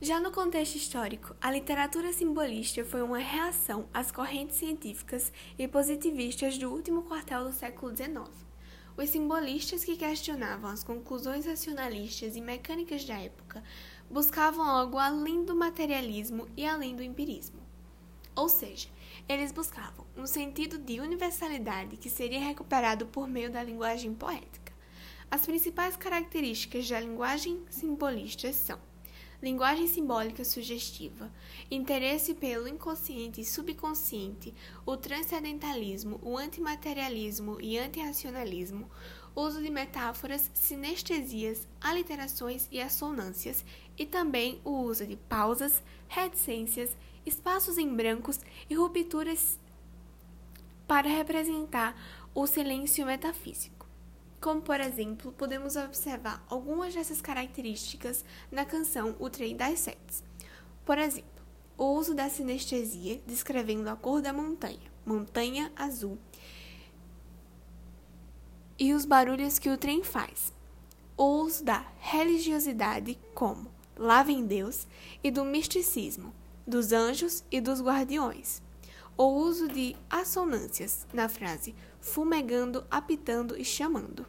Já no contexto histórico, a literatura simbolista foi uma reação às correntes científicas e positivistas do último quartel do século XIX. Os simbolistas que questionavam as conclusões racionalistas e mecânicas da época buscavam algo além do materialismo e além do empirismo. Ou seja, eles buscavam um sentido de universalidade que seria recuperado por meio da linguagem poética. As principais características da linguagem simbolista são linguagem simbólica sugestiva, interesse pelo inconsciente e subconsciente, o transcendentalismo, o antimaterialismo e antirracionalismo, uso de metáforas, sinestesias, aliterações e assonâncias, e também o uso de pausas, reticências, espaços em brancos e rupturas para representar o silêncio metafísico. Como, por exemplo, podemos observar algumas dessas características na canção O Trem das Sete. Por exemplo, o uso da sinestesia descrevendo a cor da montanha, montanha azul, e os barulhos que o trem faz. O uso da religiosidade como lá vem Deus e do misticismo, dos anjos e dos guardiões. O uso de assonâncias na frase fumegando, apitando e chamando.